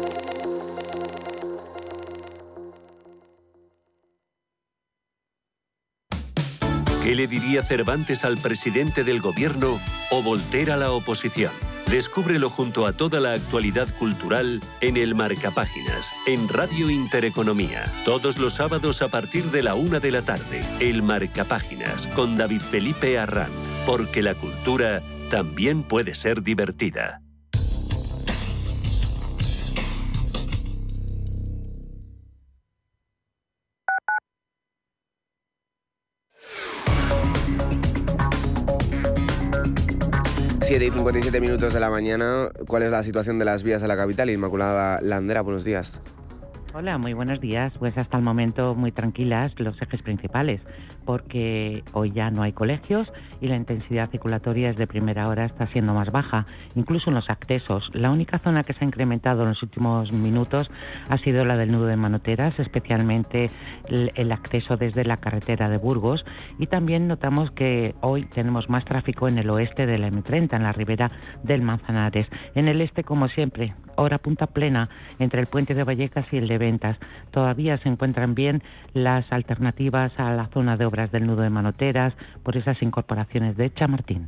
Le diría Cervantes al presidente del gobierno o Volter a la oposición? Descúbrelo junto a toda la actualidad cultural en el Marcapáginas, en Radio Intereconomía. Todos los sábados a partir de la una de la tarde. El Marcapáginas con David Felipe Arranz. Porque la cultura también puede ser divertida. Siete y 57 minutos de la mañana. ¿Cuál es la situación de las vías de la capital? Inmaculada Landera, buenos días. Hola, muy buenos días. Pues hasta el momento muy tranquilas los ejes principales, porque hoy ya no hay colegios y la intensidad circulatoria es de primera hora está siendo más baja, incluso en los accesos. La única zona que se ha incrementado en los últimos minutos ha sido la del nudo de Manoteras, especialmente el, el acceso desde la carretera de Burgos y también notamos que hoy tenemos más tráfico en el oeste de la M30, en la ribera del Manzanares. En el este, como siempre, hora punta plena entre el puente de Vallecas y el de Ventas. Todavía se encuentran bien las alternativas a la zona de obras del nudo de Manoteras por esas incorporaciones de Chamartín.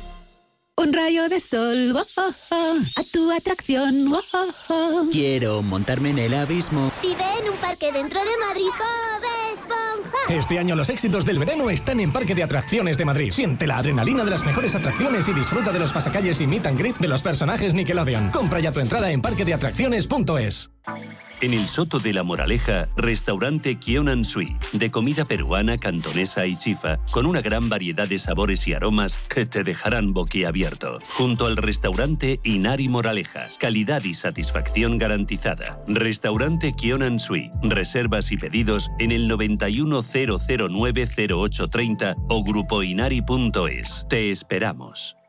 Un rayo de sol, oh, oh, oh, a tu atracción. oh, oh, oh. Quiero montarme en el abismo. Vive en un parque dentro de Madrid, Bob Esponja. Este año los éxitos del verano están en Parque de Atracciones de Madrid. Siente la adrenalina de las mejores atracciones y disfruta de los pasacalles y meet and greet de los personajes Nickelodeon. Compra ya tu entrada en parquedeatracciones.es. En el Soto de la Moraleja, restaurante Kionan Sui, de comida peruana, cantonesa y chifa, con una gran variedad de sabores y aromas que te dejarán boquiabierto. Junto al restaurante Inari Moraleja, calidad y satisfacción garantizada. Restaurante Kionan Sui, reservas y pedidos en el 910090830 o grupoinari.es. Te esperamos.